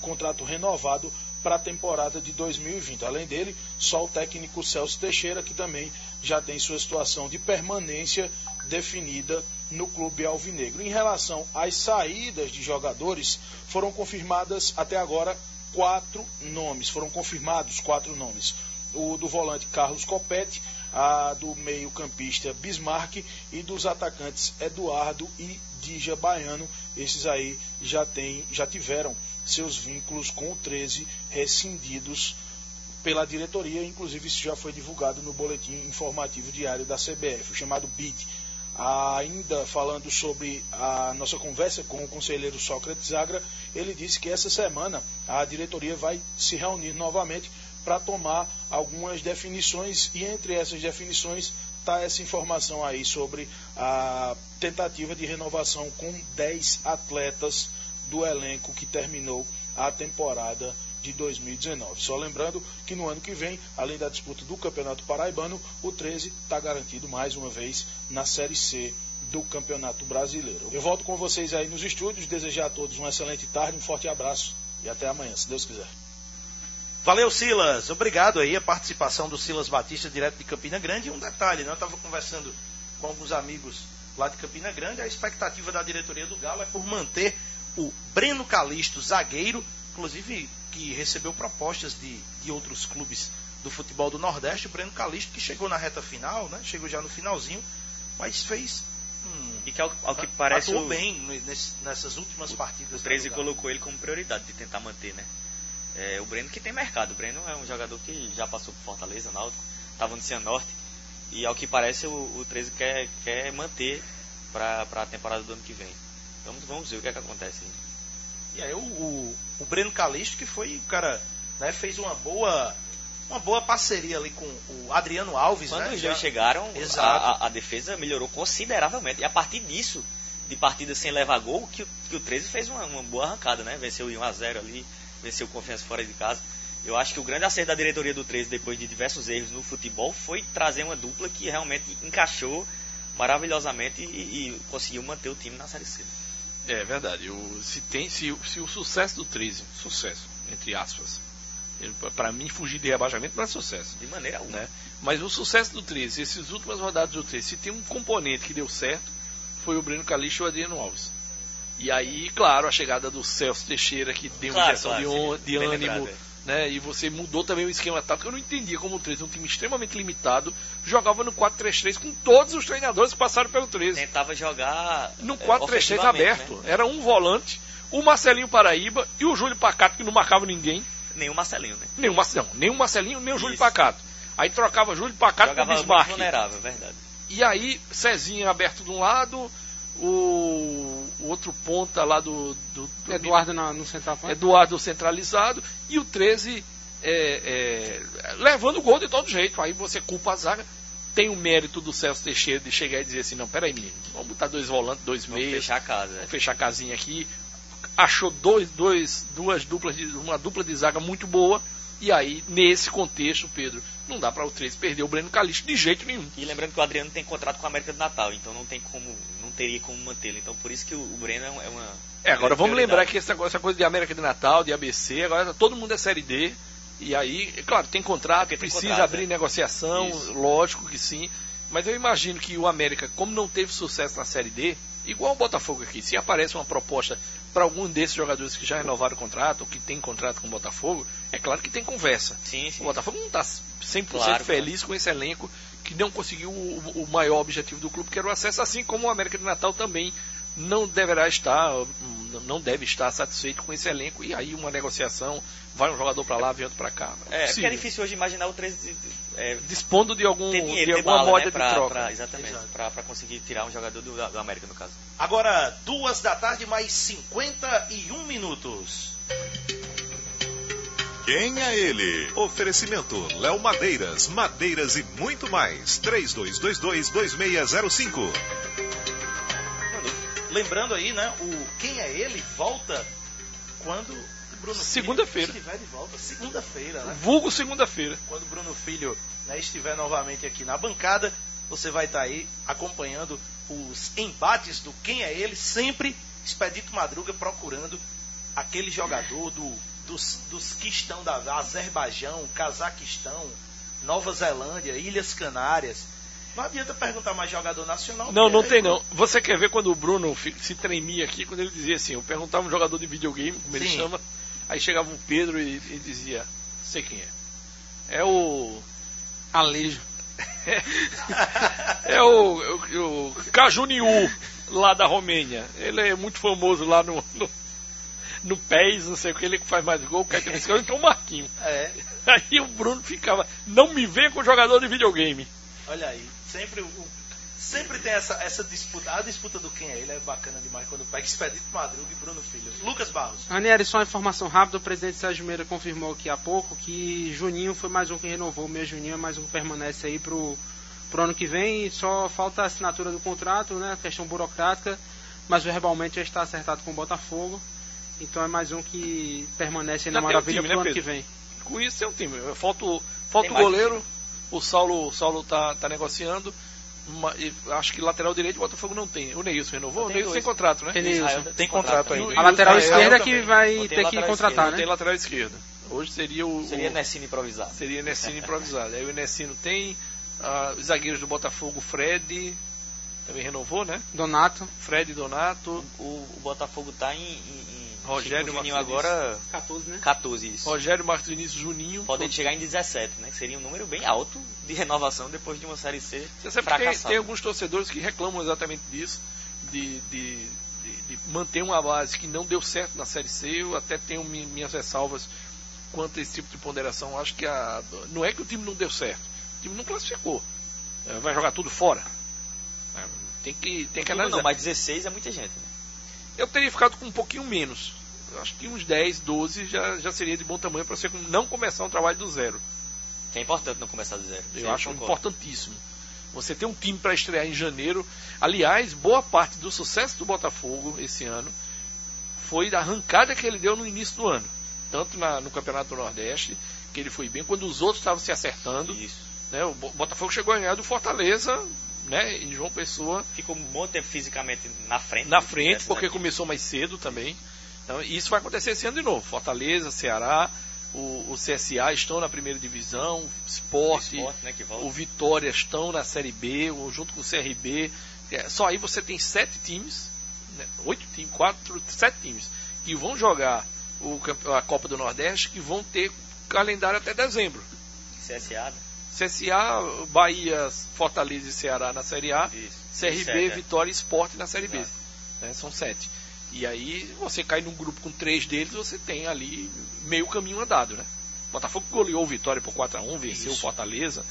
contrato renovado para a temporada de 2020. Além dele, só o técnico Celso Teixeira, que também já tem sua situação de permanência definida no clube alvinegro. Em relação às saídas de jogadores, foram confirmadas até agora quatro nomes. Foram confirmados quatro nomes. O do volante Carlos Copete, a do meio-campista Bismarck e dos atacantes Eduardo e Dija Baiano. Esses aí já, tem, já tiveram seus vínculos com o 13 rescindidos pela diretoria, inclusive isso já foi divulgado no boletim informativo diário da CBF, o chamado BIT. Ainda falando sobre a nossa conversa com o conselheiro Sócrates Agra, ele disse que essa semana a diretoria vai se reunir novamente para tomar algumas definições e entre essas definições está essa informação aí sobre a tentativa de renovação com 10 atletas do elenco que terminou a temporada de 2019. Só lembrando que no ano que vem, além da disputa do Campeonato Paraibano, o 13 está garantido mais uma vez na Série C do Campeonato Brasileiro. Eu volto com vocês aí nos estúdios, desejar a todos uma excelente tarde, um forte abraço e até amanhã, se Deus quiser. Valeu, Silas. Obrigado aí a participação do Silas Batista, direto de Campina Grande. E um detalhe, né? Eu estava conversando com alguns amigos lá de Campina Grande. A expectativa da diretoria do Galo é por manter o Breno Calixto, zagueiro, inclusive que recebeu propostas de, de outros clubes do futebol do Nordeste. O Breno Calixto, que chegou na reta final, né? Chegou já no finalzinho, mas fez Hum, e que ao, ao que parece atuou o, bem nesse, nessas últimas o, partidas. O 13 colocou ele como prioridade de tentar manter, né? É, o Breno que tem mercado. O Breno é um jogador que já passou por Fortaleza, Náutico, estava no Cianorte. E ao que parece o, o 13 quer, quer manter para a temporada do ano que vem. Vamos, vamos ver o que, é que acontece. E aí o, o, o Breno Calixto, que foi o cara, né, fez uma boa uma boa parceria ali com o Adriano Alves, Quando né? os dois chegaram, a, a, defesa melhorou consideravelmente. E a partir disso, de partida sem levar gol, que, o- que o 13 fez uma, uma boa arrancada, né? Venceu 1x0 ali, venceu confiança fora de casa. Eu acho que o grande acerto da diretoria do 13, depois de diversos erros no futebol, foi trazer uma dupla que realmente encaixou maravilhosamente e, e conseguiu manter o time na Série C. É verdade. O, se, tem, se, se o sucesso do 13, sucesso, entre aspas, para mim fugir de rebaixamento não é sucesso. De maneira alguma. Né? Mas o sucesso do 13, essas últimas rodadas do 13, se tem um componente que deu certo, foi o Breno Calixto e o Adriano Alves. E aí, claro, a chegada do Celso Teixeira, que deu uma Claro, injeção claro, de, sim, de ânimo, lembrado, é. Né? E você mudou também o esquema tático. Eu não entendia como o 13, um time extremamente limitado, jogava no 4-3-3 com todos os treinadores que passaram pelo 13. Tentava jogar No é, 4-3-3 ofensivamente, aberto. né? Era um volante, o Marcelinho Paraíba e o Júlio Pacato, que não marcava ninguém. Nem o Marcelinho, né? Nem o, Marce- não, nem o Marcelinho, nem o Júlio Isso. Pacato. Aí trocava Júlio Pacato com Jogava muito Bismarck. vulnerável, é verdade. E aí, Cezinha aberto de um lado, o, o outro ponta lá do, do, do Eduardo na- no centroavante. Eduardo centralizado e o 13 é, é, levando o gol de todo jeito. Aí você culpa a zaga. Tem o mérito do Celso Teixeira de chegar e dizer assim: não, peraí, menino, vamos botar dois volantes, dois Vamos meias, fechar a casa. é. vamos fechar a casinha aqui. Achou dois, dois, duas duplas de, uma dupla de zaga muito boa. E aí, nesse contexto, Pedro, não dá para o 13 perder o Breno Calixto de jeito nenhum. E lembrando que o Adriano tem contrato com a América do Natal, então não tem como, não teria como mantê-lo. Então por isso que o, Breno é uma. é uma É, agora vamos prioridade. lembrar que essa, essa coisa de América de Natal, de ABC, agora todo mundo é Série D. E aí, é claro, tem contrato, Porque tem precisa contrato, abrir é. negociação, Isso. lógico que sim. Mas eu imagino que o América, como não teve sucesso na Série D, igual o Botafogo aqui, se aparece uma proposta para algum desses jogadores que já renovaram o contrato, ou que tem contrato com o Botafogo, é claro que tem conversa. Sim, sim. O Botafogo não está 100% Claro, feliz com esse elenco que não conseguiu o, o maior objetivo do clube, que era o acesso, assim como o América de Natal também não deverá estar, não deve estar satisfeito com esse elenco. E aí uma negociação, vai um jogador para lá, vem outro para cá. Não É, porque é difícil hoje imaginar o 13 é, Dispondo de algum de dinheiro, ter alguma moeda né, de troca. pra- exatamente, pra conseguir tirar um jogador do, do América, no caso. Agora, duas da tarde, mais 51 minutos. Quem é ele? Oferecimento Léo Madeiras, Madeiras e muito mais. 3222-2605. Lembrando aí, né? O Quem é ele volta quando o Bruno Filho Segunda-feira. estiver de volta. Segunda-feira, né? Vulgo segunda-feira. Quando o Bruno Filho né, estiver novamente aqui na bancada, você vai estar aí acompanhando os embates do Quem é ele, sempre Expedito Madruga procurando aquele jogador do, dos, dos que estão da Azerbaijão, Cazaquistão, Nova Zelândia, Ilhas Canárias. Não adianta perguntar mais jogador nacional. Não, não tem não. Você quer ver quando o Bruno se tremia aqui, quando ele dizia assim, eu perguntava um jogador de videogame, como ele Sim. chama, aí chegava o Pedro e, e dizia, sei quem é. É o. Alejo. É o, o, o Cajuniu, lá da Romênia. Ele é muito famoso lá no, no, no pés, não sei o que, ele que faz mais gol, quer que ele então o Marquinho. É. Aí o Bruno ficava, não me vê com jogador de videogame. Olha aí, sempre o, sempre tem essa, essa disputa. A disputa do quem é ele é bacana demais quando pega Expedito Madruga e Bruno Filho. Lucas Barros. Ranieri, só uma informação rápida, o presidente Sérgio Meira confirmou aqui há pouco que Juninho foi mais um que renovou, o meu Juninho é mais um que permanece aí pro, pro ano que vem e só falta a assinatura do contrato, né? Questão burocrática, mas verbalmente já está acertado com o Botafogo. Então é mais um que permanece aí na Já um maravilha time, pro né, ano que Pedro? vem. Com isso é um time. Falta o, falta o goleiro, o Saulo, o Saulo tá, tá negociando. uma- e acho que lateral direito o Botafogo não tem. O Neilson renovou? O Tem Neilson tem contrato, né? Tem Neilson. Israel Tem contrato também. ainda. E A o lateral Israel esquerda também. que vai ter que contratar, Não né? tem lateral esquerda. Hoje seria o. Seria o- Nessino improvisado. seria Nessino improvisado. Aí o Nessino tem. ah, os zagueiros do Botafogo, Fred. Também renovou, né? Donato, Fred Donato. O, o Botafogo tá em. em, em Rogério Juninho agora 14, né? 14 isso. Rogério Marcos Vinícius Juninho. Podem chegar em 17, né? Que seria um número bem alto de renovação depois de uma série C Você sabe que tem, tem alguns torcedores que reclamam exatamente disso, de, de, de- de manter uma base que não deu certo na Série C. Eu até tenho mi- minhas ressalvas quanto a esse tipo de ponderação. Acho que a, não é que o time não deu certo, o time não classificou. É, Vai jogar tudo fora. É, Tem que, tem que analisar. não, mas 16 é muita gente. Né? Eu teria ficado com um pouquinho menos. Eu acho que uns 10, 12 já, já seria de bom tamanho para você não começar um trabalho do zero. É importante não começar do zero. Eu Sim, acho concordo. importantíssimo. Você ter um time para estrear em janeiro. Aliás, boa parte do sucesso do Botafogo esse ano foi da arrancada que ele deu no início do ano. Tanto na- no Campeonato do Nordeste, que ele foi bem, quando os outros estavam se acertando. Né, o Bo- Botafogo chegou a ganhar do Fortaleza, né, em João Pessoa, Ficou um bom tempo fisicamente na frente. na frente, porque né? começou mais cedo também. Então, isso vai acontecer esse ano de novo. Fortaleza, Ceará, o, o CSA estão na primeira divisão, O Sport, esporte, né, o Vitória estão na Série B, o- junto com o CRB. É, só aí você tem sete times, né, oito times, quatro, sete times, que vão jogar o, a Copa do Nordeste, que vão ter calendário até dezembro. CSA, né? CSA, Bahia, Fortaleza e Ceará na Série A, Isso. CRB, é. Vitória e Sport na Série B. Exato. né, são sete. E aí você cai num grupo com três deles, você tem ali meio caminho andado, né? Botafogo goleou o Vitória por 4x1, venceu o. Fortaleza.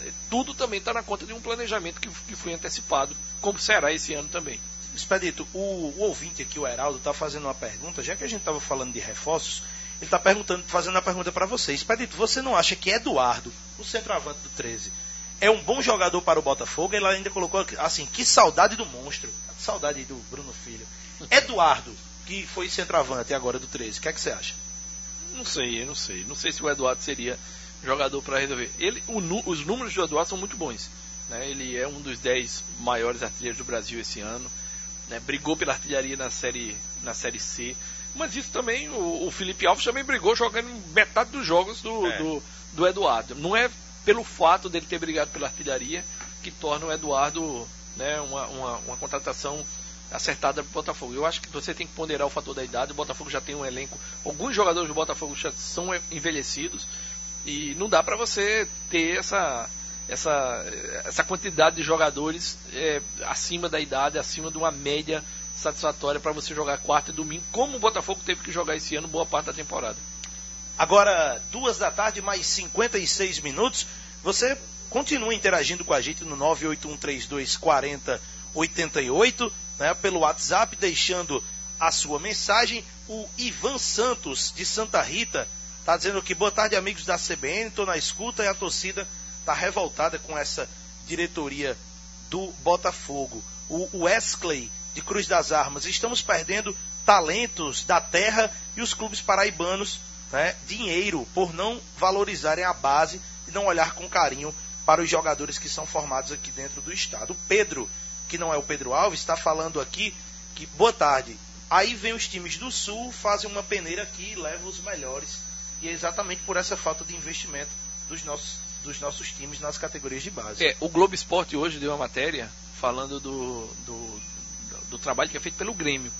É, Tudo também está na conta de um planejamento que, que foi antecipado, como será esse ano também. Expedito, o, o ouvinte aqui, o Heraldo, está fazendo uma pergunta, já que a gente estava falando de reforços, ele está perguntando, fazendo uma pergunta para você. Expedito, você não acha que Eduardo, o centroavante do 13, é um bom jogador para o Botafogo? Ele ainda colocou assim, que saudade do monstro. Saudade do Bruno Filho. Eduardo, que foi centroavante agora do 13, o que é que você acha? Não sei, eu não sei. Não sei se o Eduardo seria jogador para resolver. Ele, o os números do Eduardo são muito bons. né? Ele é um dos 10 maiores artilheiros do Brasil esse ano. né? Brigou pela artilharia na série, na série C. Mas isso também, o, o Felipe Alves também brigou jogando metade dos jogos do, É. do, do Eduardo. Não é pelo fato dele ter brigado pela artilharia que torna o Eduardo né, uma, uma, uma contratação acertada para o Botafogo. Eu acho que você tem que ponderar o fator da idade. O Botafogo já tem um elenco. Alguns jogadores do Botafogo já são envelhecidos e não dá para você ter essa essa essa quantidade de jogadores é, acima da idade, acima de uma média satisfatória para você jogar quarta e domingo, como o Botafogo teve que jogar esse ano boa parte da temporada. Agora, duas da tarde, mais 56 minutos. Você continua interagindo com a gente no 981324088, né, pelo WhatsApp, deixando a sua mensagem. O Ivan Santos, de Santa Rita, está dizendo que boa tarde, amigos da CBN, estou na escuta e a torcida está revoltada com essa diretoria do Botafogo. O Wesley, de Cruz das Armas, estamos perdendo talentos da terra e os clubes paraibanos né, dinheiro por não valorizarem a base e não olhar com carinho para os jogadores que são formados aqui dentro do estado. O Pedro, que não é o Pedro Alves, está falando aqui que boa tarde. Aí vem os times do sul, fazem uma peneira aqui e levam os melhores. E é exatamente por essa falta de investimento dos nossos, dos nossos times nas categorias de base. É, o Globo Esporte hoje deu uma matéria falando do, do, do trabalho que é feito pelo Grêmio.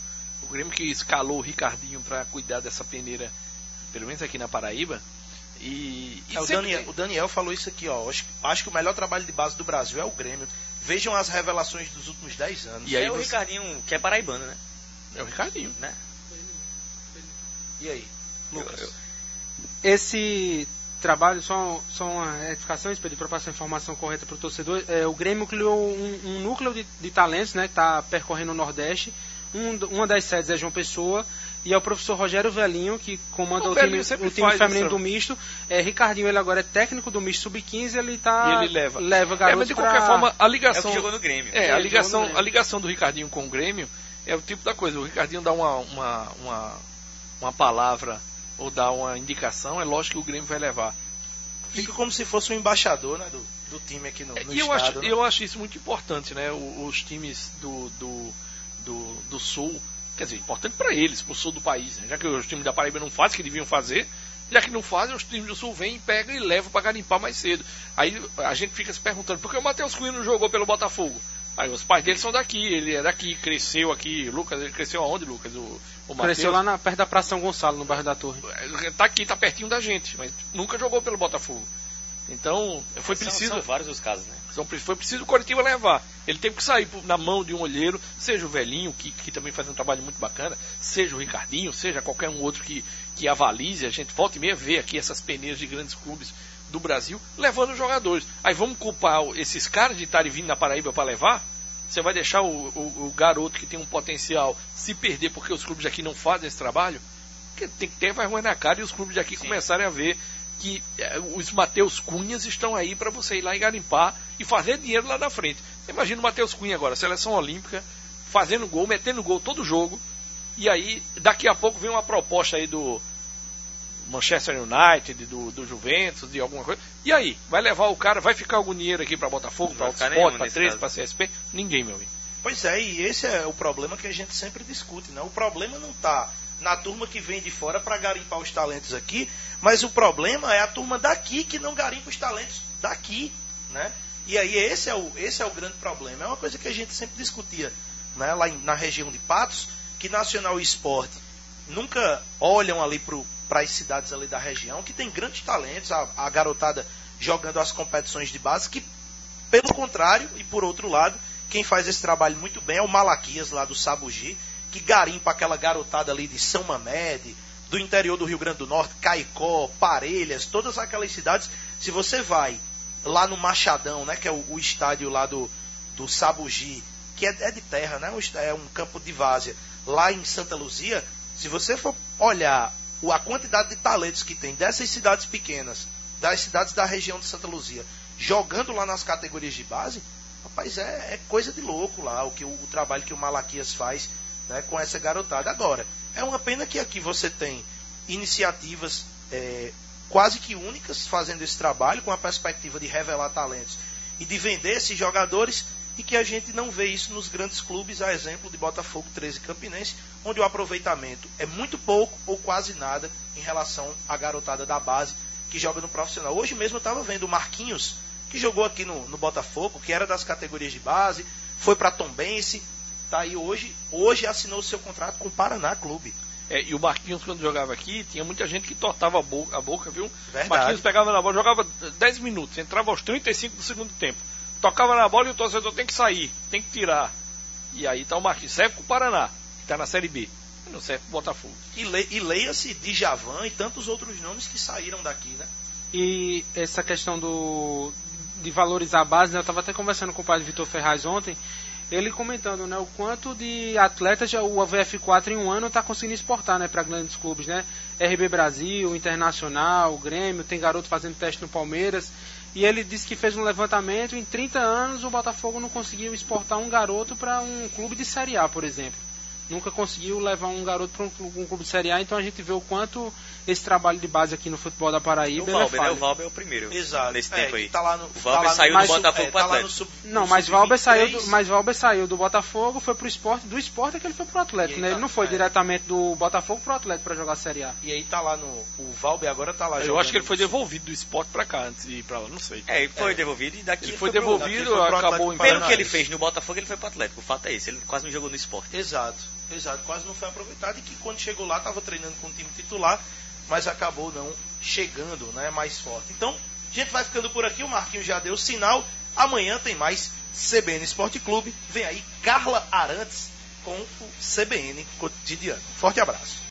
O Grêmio que escalou o Ricardinho para cuidar dessa peneira, pelo menos aqui na Paraíba. E, e É, o, Daniel, o Daniel falou isso aqui, ó. Acho, acho que o melhor trabalho de base do Brasil é o Grêmio. Vejam as revelações dos últimos 10 anos. E aí é o você- Ricardinho, que é paraibano, né? É o Ricardinho. né? E aí, Lucas? Eu- eu- esse trabalho, só, só uma retificação, Expedito, para passar a informação correta para o torcedor, é, o Grêmio criou um, um núcleo de, de talentos, né, que está percorrendo o Nordeste. Um, uma das sedes é João Pessoa, e é o professor Rogério Velinho, que comanda O o, time, o time feminino do misto. É, Ricardinho, ele agora é técnico do misto sub-15, ele tá E ele leva. leva É, garotos mas de pra- qualquer forma, a É o ligação. que jogou no Grêmio. É, É, a ele ligação, jogou no Grêmio. a ligação do Ricardinho com o Grêmio é o tipo da coisa. O Ricardinho dá uma, uma, uma, uma palavra ou dá uma indicação, é lógico que o Grêmio vai levar. Fica como se fosse um embaixador né, do, do time aqui no, no e eu estado. acho, né? eu acho isso muito importante, né? O- Os times do, do, do, do Sul, quer dizer, importante para eles, para o sul do país, né? já que os times da Paraíba não fazem o que deviam fazer, já que não fazem, os times do Sul vêm, pegam e levam para garimpar mais cedo. Aí a gente fica se perguntando, por que o Matheus Cunha não jogou pelo Botafogo? Aí os pais dele são daqui, ele é daqui, cresceu aqui. Lucas, ele cresceu aonde, Lucas? O, o Cresceu lá na, perto da Praça São Gonçalo, no bairro da Torre. Tá aqui, tá pertinho da gente, mas nunca jogou pelo Botafogo. Então, foi São- preciso. São vários os casos, né? Então, foi preciso o coletivo levar. Ele teve que sair na mão de um olheiro, seja o velhinho, que, que também faz um trabalho muito bacana, seja o Ricardinho, seja qualquer um outro que, que avalize. A gente volta e meia vê aqui essas peneiras de grandes clubes do Brasil levando os jogadores. Aí vamos culpar esses caras de estarem vindo na Paraíba para levar? Você vai deixar o, o- o garoto que tem um potencial se perder porque os clubes aqui não fazem esse trabalho? Porque tem que ter vergonha na cara e os clubes daqui começarem a ver que eh, os Mateus Cunhas estão aí para você ir lá e garimpar e fazer dinheiro lá na frente. Você imagina o Mateus Cunha agora, seleção olímpica, fazendo gol, metendo gol todo jogo, e aí daqui a pouco vem uma proposta aí do Manchester United, do, do Juventus, de alguma coisa. E aí, vai levar o cara, vai ficar algum dinheiro aqui para Botafogo, para Sport, para nesse 13, caso. para CSP? Ninguém, meu amigo. Pois é, e esse é o problema que a gente sempre discute, né? O problema não está na turma que vem de fora para garimpar os talentos aqui, mas o problema é a turma daqui que não garimpa os talentos daqui, né? E aí esse é o, esse é o grande problema. É uma coisa que a gente sempre discutia né, lá em- na região de Patos, que Nacional e Esporte nunca olham ali para as cidades ali da região, que tem grandes talentos, a, a garotada jogando as competições de base, que pelo contrário, e por outro lado, quem faz esse trabalho muito bem é o Malaquias lá do Sabugi, que garimpa aquela garotada ali de São Mamede, do interior do Rio Grande do Norte, Caicó, Parelhas, todas aquelas cidades. Se você vai lá no Machadão, né, que é o, o estádio lá do, do Sabugi, que é, é de terra, né, é um campo de várzea, lá em Santa Luzia, se você for olhar a quantidade de talentos que tem dessas cidades pequenas, das cidades da região de Santa Luzia, jogando lá nas categorias de base, rapaz, é, é coisa de louco lá o, que, o, o trabalho que o Malaquias faz né, com essa garotada. Agora, é uma pena que aqui você tem iniciativas é, quase que únicas fazendo esse trabalho, com a perspectiva de revelar talentos e de vender esses jogadores, e que a gente não vê isso nos grandes clubes, a exemplo de Botafogo 13 e Campinense, onde o aproveitamento é muito pouco ou quase nada em relação à garotada da base que joga no profissional. Hoje mesmo eu estava vendo o Marquinhos, que jogou aqui no, no Botafogo, que era das categorias de base, foi para Tombense, tá aí hoje, hoje assinou o seu contrato com o Paraná Clube. É, e o Marquinhos, quando jogava aqui, tinha muita gente que tortava a boca, a boca viu? Verdade. Marquinhos pegava na bola, jogava 10 minutos, entrava aos 35 do segundo tempo. Tocava na bola e o torcedor tem que sair, tem que tirar. E aí tá o Marquinhos. Serve pro Paraná, que tá na Série B. Não serve pro Botafogo. E, le, e leia-se Djavan e tantos outros nomes que saíram daqui, né? E essa questão do de valorizar a base, né? eu estava até conversando com o padre Vitor Ferraz ontem, ele comentando né, o quanto de atletas o AVF4 em um ano está conseguindo exportar né, para grandes clubes, né? RB Brasil, Internacional, Grêmio, tem garoto fazendo teste no Palmeiras. E ele disse que fez um levantamento, em 30 anos o Botafogo não conseguiu exportar um garoto para um clube de Série A, por exemplo. Nunca conseguiu levar um garoto para um, clube- um clube de Série A, então a gente vê o quanto esse trabalho de base aqui no futebol da O Paraíba é Valber, né? falho. O Valber é o primeiro. Exato. Nesse É, tempo aí. Tá lá no, O Valber tá lá saiu no, do Botafogo é, tá Atlético. sub, Não, mas Valber saiu, do, sub-23. mas Valber saiu do Botafogo, foi pro esporte, do esporte é que ele foi pro Atlético, né? tá- Ele não foi é. diretamente do Botafogo pro Atlético para jogar a Série A. E aí tá lá no. O Valber agora tá lá Eu acho que ele foi devolvido do esporte pra cá antes de ir pra lá, não sei. É, ele foi É. devolvido e daqui Ele ele foi pro- devolvido, daqui foi pro acabou Pelo que ele fez no Botafogo, ele foi pro Atlético. O fato é esse. Ele quase não jogou no esporte. Exato, exato. Quase não foi aproveitado e que quando chegou lá estava treinando com o time titular, mas acabou não chegando, né, mais forte. Então, a gente vai ficando por aqui, o Marquinhos já deu sinal. Amanhã tem mais CBN Esporte Clube. Vem aí Carla Arantes com o CBN Cotidiano. Forte abraço.